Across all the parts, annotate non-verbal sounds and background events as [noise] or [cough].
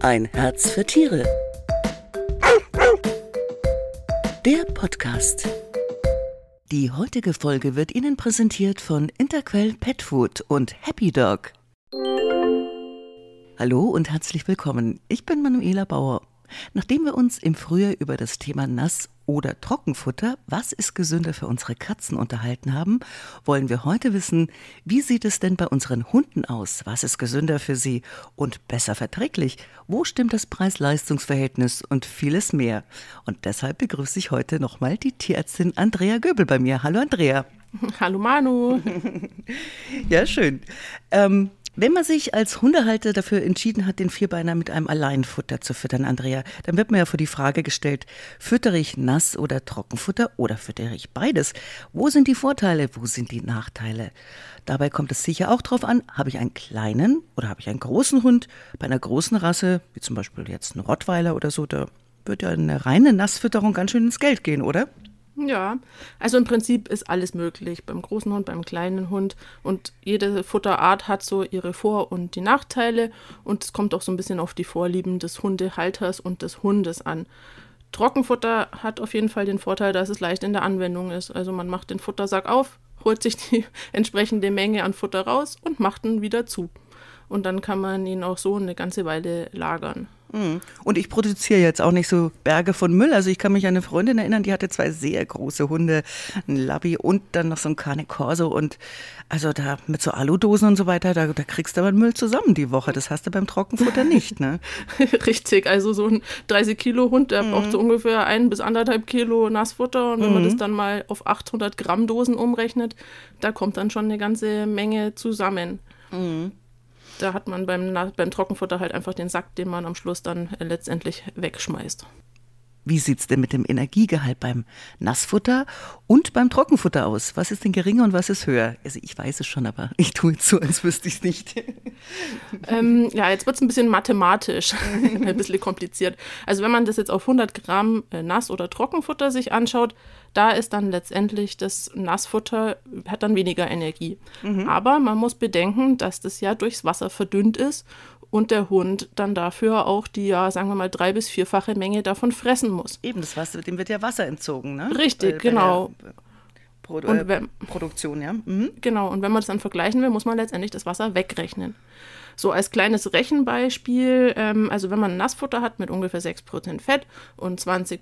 Ein Herz für Tiere. Der Podcast. Die heutige Folge wird Ihnen präsentiert von Interquell Pet Food und Happy Dog. Hallo und herzlich willkommen. Ich bin Manuela Bauer. Nachdem wir uns im Frühjahr über das Thema Nass- oder Trockenfutter, was ist gesünder für unsere Katzen unterhalten haben, wollen wir heute wissen, wie sieht es denn bei unseren Hunden aus? Was ist gesünder für sie und besser verträglich? Wo stimmt das Preis-Leistungs-Verhältnis und vieles mehr? Und deshalb begrüße ich heute nochmal die Tierärztin Andrea Göbel bei mir. Hallo Andrea. [laughs] Hallo Manu. [laughs] ja, schön. Ähm, wenn man sich als Hundehalter dafür entschieden hat, den Vierbeiner mit einem Alleinfutter zu füttern, Andrea, dann wird mir ja vor die Frage gestellt, füttere ich Nass- oder Trockenfutter oder füttere ich beides? Wo sind die Vorteile, wo sind die Nachteile? Dabei kommt es sicher auch darauf an, habe ich einen kleinen oder habe ich einen großen Hund? Bei einer großen Rasse, wie zum Beispiel jetzt ein Rottweiler oder so, da wird ja eine reine Nassfütterung ganz schön ins Geld gehen, oder? Ja, also im Prinzip ist alles möglich beim großen Hund, beim kleinen Hund und jede Futterart hat so ihre Vor- und die Nachteile und es kommt auch so ein bisschen auf die Vorlieben des Hundehalters und des Hundes an. Trockenfutter hat auf jeden Fall den Vorteil, dass es leicht in der Anwendung ist. Also man macht den Futtersack auf, holt sich die [laughs] entsprechende Menge an Futter raus und macht ihn wieder zu. Und dann kann man ihn auch so eine ganze Weile lagern. Mhm. Und ich produziere jetzt auch nicht so Berge von Müll. Also ich kann mich an eine Freundin erinnern, die hatte zwei sehr große Hunde, ein Labby und dann noch so ein Cane Corso. Und also da mit so Aludosen und so weiter, da, da kriegst du aber Müll zusammen die Woche. Das hast du beim Trockenfutter [laughs] nicht, ne? Richtig, also so ein 30 Kilo Hund, der mhm. braucht so ungefähr ein bis anderthalb Kilo Nassfutter. Und wenn mhm. man das dann mal auf 800 Gramm Dosen umrechnet, da kommt dann schon eine ganze Menge zusammen. Mhm da hat man beim, beim Trockenfutter halt einfach den Sack, den man am Schluss dann letztendlich wegschmeißt. Wie sieht es denn mit dem Energiegehalt beim Nassfutter und beim Trockenfutter aus? Was ist denn geringer und was ist höher? Also ich weiß es schon, aber [laughs] ich tue jetzt so, als wüsste ich es nicht. [laughs] Ähm, ja, jetzt wird es ein bisschen mathematisch, [laughs] ein bisschen kompliziert. Also wenn man das jetzt auf 100 Gramm äh, Nass- oder Trockenfutter sich anschaut, da ist dann letztendlich das Nassfutter, hat dann weniger Energie. Mhm. Aber man muss bedenken, dass das ja durchs Wasser verdünnt ist und der Hund dann dafür auch die, ja, sagen wir mal, drei- bis vierfache Menge davon fressen muss. Eben, das Wasser, dem wird ja Wasser entzogen, ne? Richtig, bei, genau. Bei Pro und äh, wenn, Produktion, ja. Mhm. Genau, und wenn man das dann vergleichen will, muss man letztendlich das Wasser wegrechnen. So als kleines Rechenbeispiel, ähm, also wenn man Nassfutter hat mit ungefähr 6% Fett und 20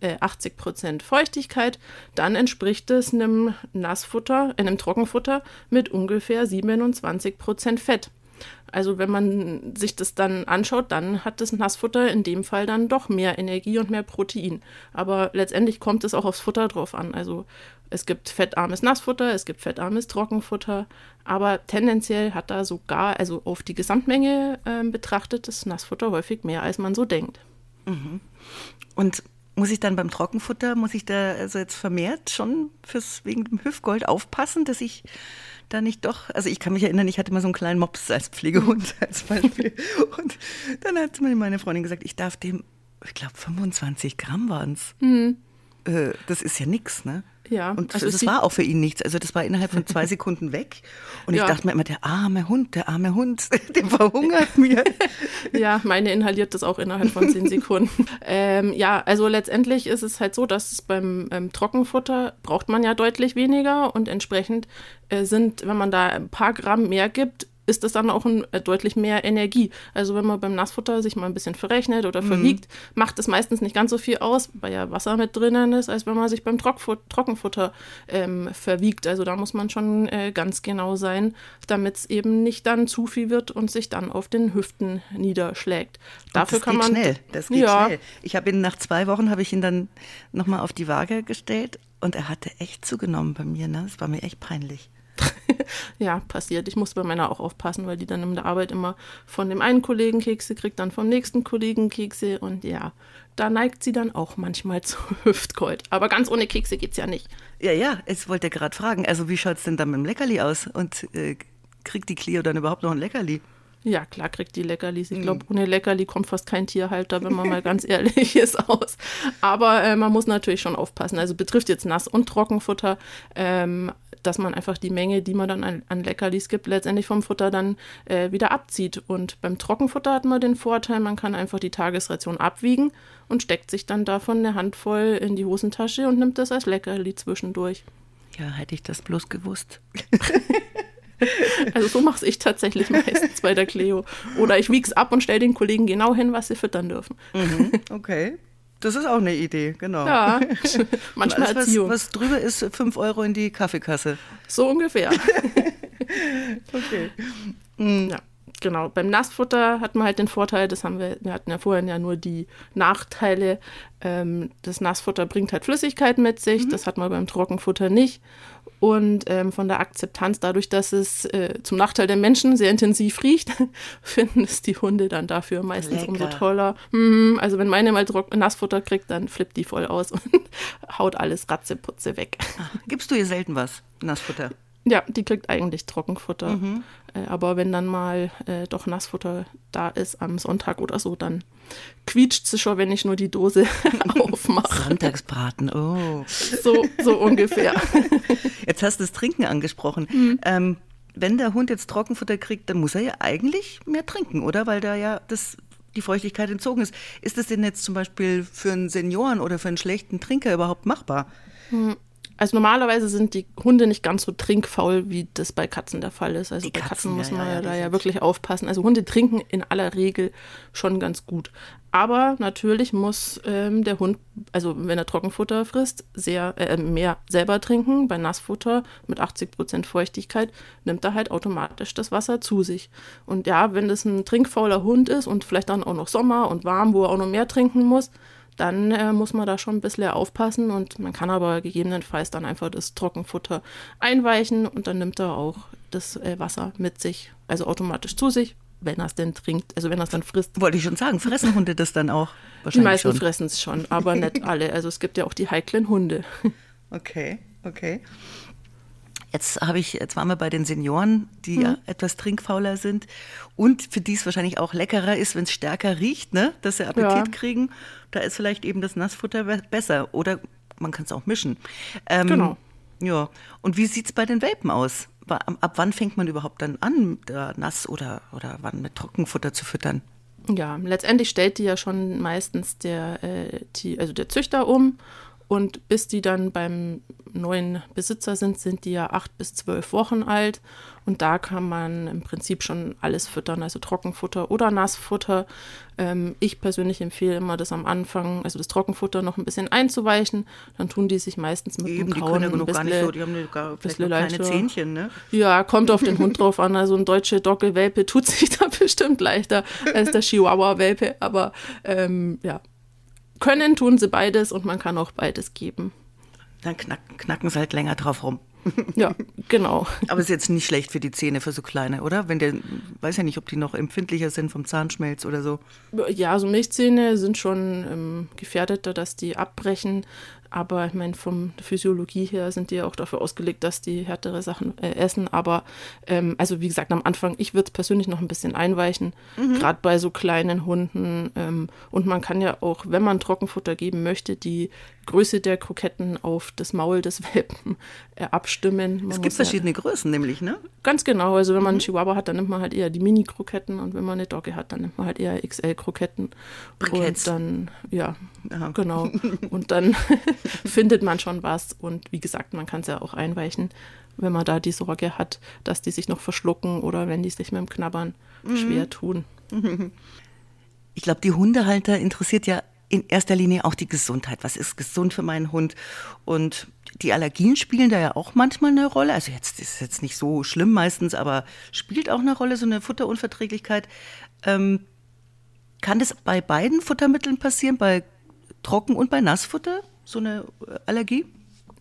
äh, 80% Feuchtigkeit, dann entspricht es einem Nassfutter, äh, einem Trockenfutter mit ungefähr 27% Fett. Also wenn man sich das dann anschaut, dann hat das Nassfutter in dem Fall dann doch mehr Energie und mehr Protein. Aber letztendlich kommt es auch aufs Futter drauf an. Also es gibt fettarmes Nassfutter, es gibt fettarmes Trockenfutter, aber tendenziell hat da sogar, also auf die Gesamtmenge äh, betrachtet, das Nassfutter häufig mehr, als man so denkt. Mhm. Und muss ich dann beim Trockenfutter, muss ich da also jetzt vermehrt schon fürs wegen dem Hüftgold aufpassen, dass ich da nicht doch, also ich kann mich erinnern, ich hatte mal so einen kleinen Mops als Pflegehund [laughs] als Beispiel. Und dann hat mir meine Freundin gesagt, ich darf dem, ich glaube 25 Gramm waren es. Mhm. Äh, das ist ja nichts, ne? Ja. Und also das war auch für ihn nichts. Also das war innerhalb von zwei [laughs] Sekunden weg. Und ja. ich dachte mir immer, der arme Hund, der arme Hund, [laughs] der verhungert mir. [laughs] ja, meine inhaliert das auch innerhalb von zehn Sekunden. ähm, ja, also letztendlich ist es halt so, dass beim ähm, Trockenfutter braucht man ja deutlich weniger und entsprechend äh, sind, wenn man da ein paar Gramm mehr gibt, ist das dann auch ein, äh, deutlich mehr Energie. Also wenn man beim Nassfutter sich mal ein bisschen verrechnet oder mhm. verwiegt, macht es meistens nicht ganz so viel aus, weil ja Wasser mit drinnen ist, als wenn man sich beim Trockenfutter ähm, verwiegt. Also da muss man schon äh, ganz genau sein, damit es eben nicht dann zu viel wird und sich dann auf den Hüften niederschlägt. Dafür kann man schnell. Das geht ja. schnell. Ich habe ihn nach zwei Wochen habe ich ihn dann nochmal auf die Waage gestellt und er hatte echt zugenommen bei mir. Ne? Das war mir echt peinlich. [laughs] ja, passiert. Ich muss bei meiner auch aufpassen, weil die dann in der Arbeit immer von dem einen Kollegen Kekse kriegt, dann vom nächsten Kollegen Kekse und ja, da neigt sie dann auch manchmal [laughs] zu Hüftgold. Aber ganz ohne Kekse geht's ja nicht. Ja, ja, ich wollte gerade fragen, also wie schaut es denn dann mit dem Leckerli aus? Und äh, kriegt die Clio dann überhaupt noch ein Leckerli? Ja, klar kriegt die Leckerlis. Ich glaube, mhm. ohne Leckerli kommt fast kein Tierhalter, wenn man mal ganz [laughs] ehrlich ist, aus. Aber äh, man muss natürlich schon aufpassen. Also betrifft jetzt Nass- und Trockenfutter. Ähm, dass man einfach die Menge, die man dann an, an Leckerlis gibt, letztendlich vom Futter dann äh, wieder abzieht. Und beim Trockenfutter hat man den Vorteil, man kann einfach die Tagesration abwiegen und steckt sich dann davon eine Handvoll in die Hosentasche und nimmt das als Leckerli zwischendurch. Ja, hätte ich das bloß gewusst. Also so mache ich tatsächlich meistens bei der Cleo. Oder ich wieg's ab und stelle den Kollegen genau hin, was sie füttern dürfen. Mhm, okay. Das ist auch eine Idee, genau. Ja, [laughs] manchmal Alles, was, Erziehung. was drüber ist, 5 Euro in die Kaffeekasse. So ungefähr. [laughs] Okay. Ja, genau. Beim Nassfutter hat man halt den Vorteil, das haben wir, wir hatten ja vorhin ja nur die Nachteile. Ähm, das Nassfutter bringt halt Flüssigkeit mit sich, das hat man beim Trockenfutter nicht. Und ähm, von der Akzeptanz, dadurch, dass es äh, zum Nachteil der Menschen sehr intensiv riecht, [laughs] finden es die Hunde dann dafür meistens Lecker. umso toller. Mhm, also wenn meine mal Nassfutter kriegt, dann flippt die voll aus und [laughs] haut alles Ratzeputze weg. Gibst du ihr selten was, Nassfutter? Ja, die kriegt eigentlich Trockenfutter. Mhm. Äh, aber wenn dann mal äh, doch Nassfutter da ist am Sonntag oder so, dann quietscht sie schon, wenn ich nur die Dose [laughs] aufmache. Sonntagsbraten, oh. So, so ungefähr. Jetzt hast du das Trinken angesprochen. Mhm. Ähm, wenn der Hund jetzt Trockenfutter kriegt, dann muss er ja eigentlich mehr trinken, oder? Weil da ja das, die Feuchtigkeit entzogen ist. Ist das denn jetzt zum Beispiel für einen Senioren oder für einen schlechten Trinker überhaupt machbar? Also normalerweise sind die Hunde nicht ganz so trinkfaul, wie das bei Katzen der Fall ist. Also Die bei Katzen, Katzen, muss man ja, ja, da ja wirklich aufpassen. Also Hunde trinken in aller Regel schon ganz gut. Aber natürlich muss ähm, der Hund, also wenn er Trockenfutter frisst, sehr äh, mehr selber trinken. Bei Nassfutter mit 80% Feuchtigkeit nimmt er halt automatisch das Wasser zu sich. Und ja, wenn das ein trinkfauler Hund ist und vielleicht dann auch noch Sommer und warm, wo er auch noch mehr trinken muss, dann äh, muss man da schon ein bisschen aufpassen und man kann aber gegebenenfalls dann einfach das Trockenfutter einweichen und dann nimmt er auch das äh, Wasser mit sich, also automatisch zu sich, wenn er es denn trinkt, also wenn er es dann frisst. Wollte ich schon sagen, fressen Hunde das dann auch? Die Wahrscheinlich meisten schon. fressen es schon, aber nicht [laughs] alle. Also es gibt ja auch die heiklen Hunde. Okay, okay. Jetzt habe ich, jetzt waren wir bei den Senioren, die ja etwas trinkfauler sind und für die es wahrscheinlich auch leckerer ist, wenn es stärker riecht, ne? dass sie Appetit Ja. kriegen. Da ist vielleicht eben das Nassfutter be- besser oder man kann es auch mischen. Ähm, Genau. Ja. Und wie sieht es bei den Welpen aus? Ab wann fängt man überhaupt dann an, da nass oder, oder wann mit Trockenfutter zu füttern? Ja, letztendlich stellt die ja schon meistens der, äh, die, also der Züchter um. Und bis die dann beim neuen Besitzer sind, sind die ja acht bis zwölf Wochen alt. Und da kann man im Prinzip schon alles füttern, also Trockenfutter oder Nassfutter. Ähm, ich persönlich empfehle immer, das am Anfang, also das Trockenfutter noch ein bisschen einzuweichen. Dann tun die sich meistens mit Eben, dem die Kauen können ja ein noch gar nicht bisschen- so, die haben gar, vielleicht bisschen noch kleine leichter. Zähnchen, ne? ja, kommt auf den Hund drauf an. Also ein deutsche Dogge-Welpe tut sich [laughs] da bestimmt leichter als der Chihuahua-Welpe. Aber ähm, ja, können tun sie beides und man kann auch beides geben. Dann knacken, knacken sie halt länger drauf rum. [laughs] Ja, genau. Aber ist jetzt nicht schlecht für die Zähne, für so kleine, oder? Wenn der, weiß ja nicht, ob die noch empfindlicher sind vom Zahnschmelz oder so. Ja, so Milchzähne sind schon ähm, gefährdeter, dass die abbrechen. Aber ich meine, von der Physiologie her sind die ja auch dafür ausgelegt, dass die härtere Sachen äh, essen. Aber ähm, also wie gesagt, am Anfang, ich würde es persönlich noch ein bisschen einweichen, gerade bei so kleinen Hunden. Ähm, und man kann ja auch, wenn man Trockenfutter geben möchte, die Größe der Kroketten auf das Maul des [laughs] Welpen äh, abstimmen. Man Es gibt verschiedene Größen nämlich, ne? Ganz genau. Also wenn man einen Chihuahua hat, dann nimmt man halt eher die Mini-Kroketten und wenn man eine Dogge hat, dann nimmt man halt eher XL-Kroketten. Und dann, ja, Aha. genau. [laughs] Und dann [laughs] findet man schon was. Und wie gesagt, man kann es ja auch einweichen, wenn man da die Sorge hat, dass die sich noch verschlucken oder wenn die sich mit dem Knabbern schwer tun. [laughs] Ich glaube, die Hundehalter interessiert ja in erster Linie auch die Gesundheit. Was ist gesund für meinen Hund? Und die Allergien spielen da ja auch manchmal eine Rolle. Also jetzt ist es jetzt nicht so schlimm meistens, aber spielt auch eine Rolle, so eine Futterunverträglichkeit. Ähm, kann das bei beiden Futtermitteln passieren, bei Trocken- und bei Nassfutter, so eine Allergie?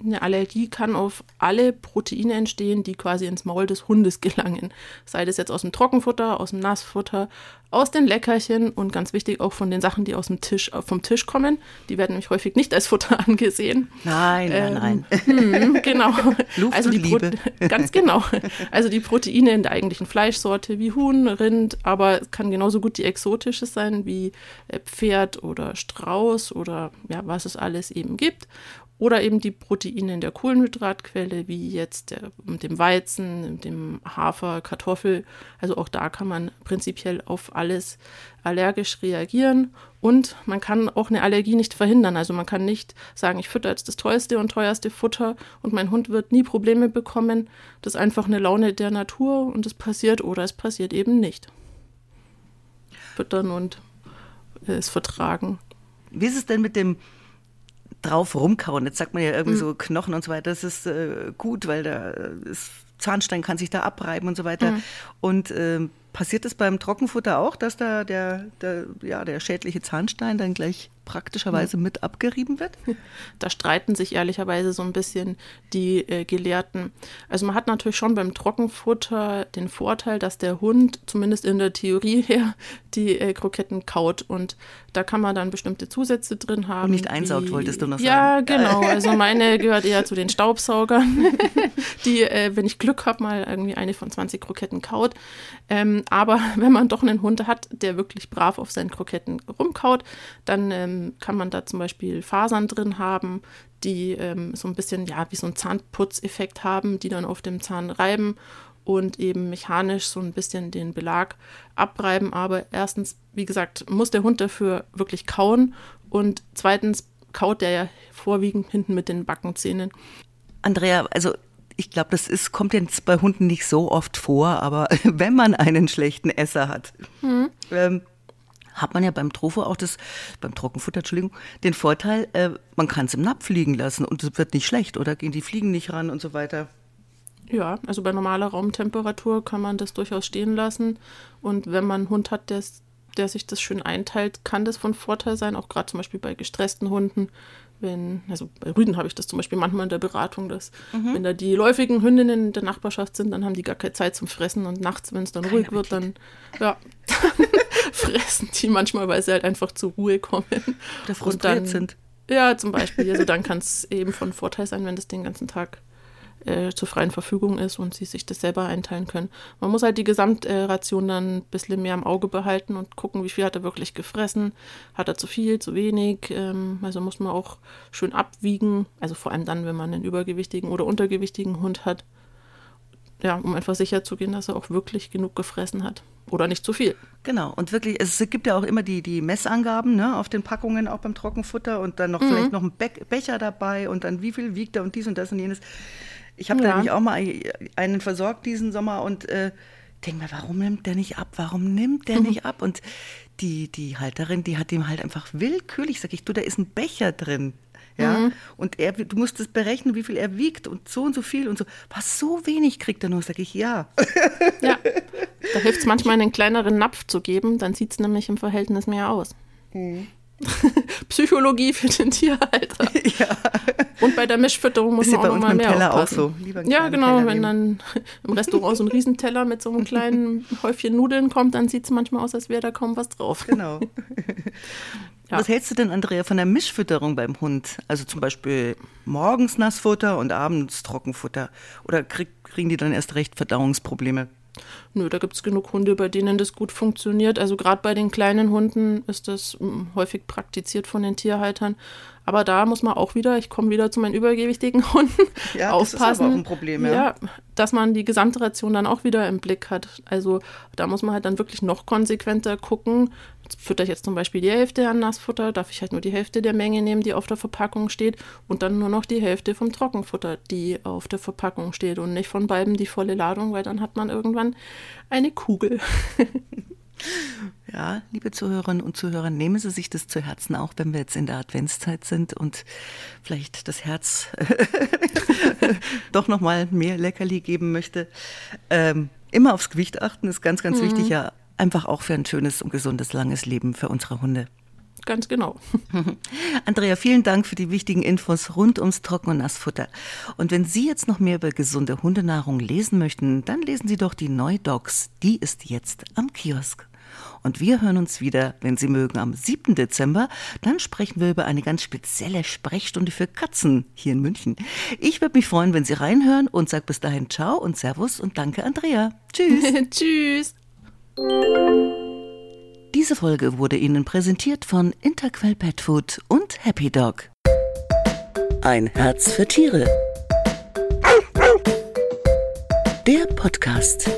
Eine Allergie kann auf alle Proteine entstehen, die quasi ins Maul des Hundes gelangen. Sei das jetzt aus dem Trockenfutter, aus dem Nassfutter, aus den Leckerchen und ganz wichtig auch von den Sachen, die aus dem Tisch, äh, vom Tisch kommen. Die werden nämlich häufig nicht als Futter [laughs] angesehen. Nein, nein, nein. [laughs] Hm, genau. [laughs] Luft also und die Pro- Liebe. Ganz genau. Also die Proteine in der eigentlichen Fleischsorte wie Huhn, Rind, aber es kann genauso gut die exotische sein wie äh, Pferd oder Strauß oder ja, was es alles eben gibt. oder eben die Proteine in der Kohlenhydratquelle, wie jetzt der, dem Weizen, dem Hafer, Kartoffel. Also auch da kann man prinzipiell auf alles allergisch reagieren. Und man kann auch eine Allergie nicht verhindern. Also man kann nicht sagen, ich fütter jetzt das teuerste und teuerste Futter und mein Hund wird nie Probleme bekommen. Das ist einfach eine Laune der Natur und es passiert oder es passiert eben nicht. Füttern und es vertragen. Wie ist es denn mit dem drauf rumkauen. Jetzt sagt man ja irgendwie mhm. so Knochen und so weiter, das ist äh, gut, weil da ist Zahnstein kann sich da abreiben und so weiter. Mhm. Und äh, passiert es beim Trockenfutter auch, dass da der, der, ja, der schädliche Zahnstein dann gleich praktischerweise mit abgerieben wird? [laughs] Da streiten sich ehrlicherweise so ein bisschen die äh, Gelehrten. Also man hat natürlich schon beim Trockenfutter den Vorteil, dass der Hund zumindest in der Theorie [laughs] her die äh, Kroketten kaut und da kann man dann bestimmte Zusätze drin haben. Und nicht einsaugt, wie, wolltest du noch sagen. Ja, genau. [laughs] Also meine gehört eher zu den Staubsaugern, die, äh, wenn ich Glück habe, mal irgendwie eine von 20 Kroketten kaut. Ähm, aber wenn man doch einen Hund hat, der wirklich brav auf seinen Kroketten rumkaut, dann ähm, ähm, kann man da zum Beispiel Fasern drin haben, die ähm, so ein bisschen, ja, wie so einen Zahnputzeffekt haben, die dann auf dem Zahn reiben und eben mechanisch so ein bisschen den Belag abreiben. Aber erstens, wie gesagt, muss der Hund dafür wirklich kauen und zweitens kaut der ja vorwiegend hinten mit den Backenzähnen. Andrea, also ich glaube, das ist, kommt jetzt bei Hunden nicht so oft vor, aber [laughs] wenn man einen schlechten Esser hat, mhm. ähm, hat man ja beim Trofo auch das, beim Trockenfutter, Entschuldigung, den Vorteil, äh, man kann es im Napf liegen lassen und es wird nicht schlecht oder gehen die Fliegen nicht ran und so weiter. Ja, also bei normaler Raumtemperatur kann man das durchaus stehen lassen. Und wenn man einen Hund hat, der, der sich das schön einteilt, kann das von Vorteil sein, auch gerade zum Beispiel bei gestressten Hunden, wenn, also bei Rüden habe ich das zum Beispiel manchmal in der Beratung, dass mhm. wenn da die läufigen Hündinnen in der Nachbarschaft sind, dann haben die gar keine Zeit zum Fressen und nachts, wenn es dann Kein ruhig Appetit. wird, dann, ja, [laughs] fressen die manchmal, weil sie halt einfach zur Ruhe kommen. Oder frustriert dann, sind. Ja, zum Beispiel. Also dann kann es eben von Vorteil sein, wenn das den ganzen Tag äh, zur freien Verfügung ist und sie sich das selber einteilen können. Man muss halt die Gesamtration dann ein bisschen mehr im Auge behalten und gucken, wie viel hat er wirklich gefressen. Hat er zu viel, zu wenig? Ähm, also muss man auch schön abwiegen. Also vor allem dann, wenn man einen übergewichtigen oder untergewichtigen Hund hat. Ja, um einfach sicher zu gehen, dass er auch wirklich genug gefressen hat. Oder nicht zu viel. Genau, und wirklich, es gibt ja auch immer die, die Messangaben ne, auf den Packungen, auch beim Trockenfutter und dann noch mhm. vielleicht noch ein Be Becher dabei und dann wie viel wiegt er und dies und das und jenes. Ich habe ja. da nämlich auch mal einen versorgt diesen Sommer und äh, denke mir, warum nimmt der nicht ab? Warum nimmt der mhm. nicht [laughs] ab? Und die, die Halterin, die hat ihm halt einfach willkürlich, sag ich, du, da ist ein Becher drin. Ja, mhm. und er, du musst es berechnen, wie viel er wiegt und so und so viel und so. Was so wenig kriegt er nur, sag ich ja. Ja, [laughs] da hilft es manchmal, einen kleineren Napf zu geben, dann sieht es nämlich im Verhältnis mehr aus. Mhm. [laughs] Psychologie für den Tierhalter. [laughs] Ja. Und bei der Mischfütterung muss man auch noch mal mehr Teller aufpassen. Auch so. ja, genau. Teller wenn dann im Restaurant so ein Riesenteller mit so einem kleinen Häufchen Nudeln kommt, dann sieht es manchmal aus, als wäre da kaum was drauf. Genau. Ja. Was hältst du denn, Andrea, von der Mischfütterung beim Hund? Also zum Beispiel morgens Nassfutter und abends Trockenfutter. Oder krieg, kriegen die dann erst recht Verdauungsprobleme? Nö, da gibt es genug Hunde, bei denen das gut funktioniert. Also gerade bei den kleinen Hunden ist das hm, häufig praktiziert von den Tierhaltern. Aber da muss man auch wieder, ich komme wieder zu meinen übergewichtigen [laughs] Hunden, ja, aufpassen. Das ist aber auch ein Problem, ja. ja. Dass man die Gesamtration dann auch wieder im Blick hat. Also da muss man halt dann wirklich noch konsequenter gucken. Fütter ich jetzt zum Beispiel die Hälfte an Nassfutter, darf ich halt nur die Hälfte der Menge nehmen, die auf der Verpackung steht und dann nur noch die Hälfte vom Trockenfutter, die auf der Verpackung steht und nicht von beiden die volle Ladung, weil dann hat man irgendwann eine Kugel. [laughs] Ja, liebe Zuhörerinnen und Zuhörer, nehmen Sie sich das zu Herzen, auch wenn wir jetzt in der Adventszeit sind und vielleicht das Herz [laughs] doch noch mal mehr Leckerli geben möchte. Ähm, immer aufs Gewicht achten ist ganz, ganz mhm. wichtig, ja, einfach auch für ein schönes und gesundes, langes Leben für unsere Hunde. Ganz genau. [laughs] Andrea, vielen Dank für die wichtigen Infos rund ums Trocken- und Nassfutter. Und wenn Sie jetzt noch mehr über gesunde Hundenahrung lesen möchten, dann lesen Sie doch die Neudocs. Die ist jetzt am Kiosk. Und wir hören uns wieder, wenn Sie mögen, am 7. Dezember. Dann sprechen wir über eine ganz spezielle Sprechstunde für Katzen hier in München. Ich würde mich freuen, wenn Sie reinhören und sage bis dahin Ciao und Servus und danke, Andrea. Tschüss. [laughs] Tschüss. Diese Folge wurde Ihnen präsentiert von Interquell Pet Food und Happy Dog. Ein Herz für Tiere. Der Podcast.